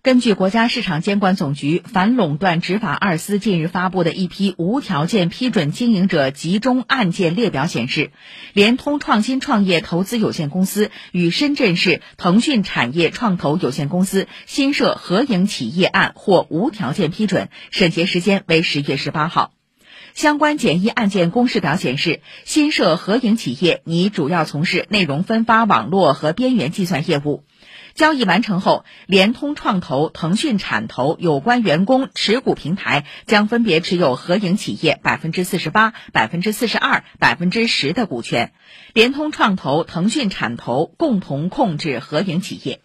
根据国家市场监管总局反垄断执法二司近日发布的一批无条件批准经营者集中案件列表显示，联通创新创业投资有限公司与深圳市腾讯产业创投有限公司新设合营企业案获无条件批准，审结时间为十月十八号。相关简易案件公示表显示，新设合营企业拟主要从事内容分发网络和边缘计算业务。交易完成后，联通创投、腾讯产投有关员工持股平台将分别持有合营企业百分之四十八、百分之四十二、百分之十的股权，联通创投、腾讯产投共同控制合营企业。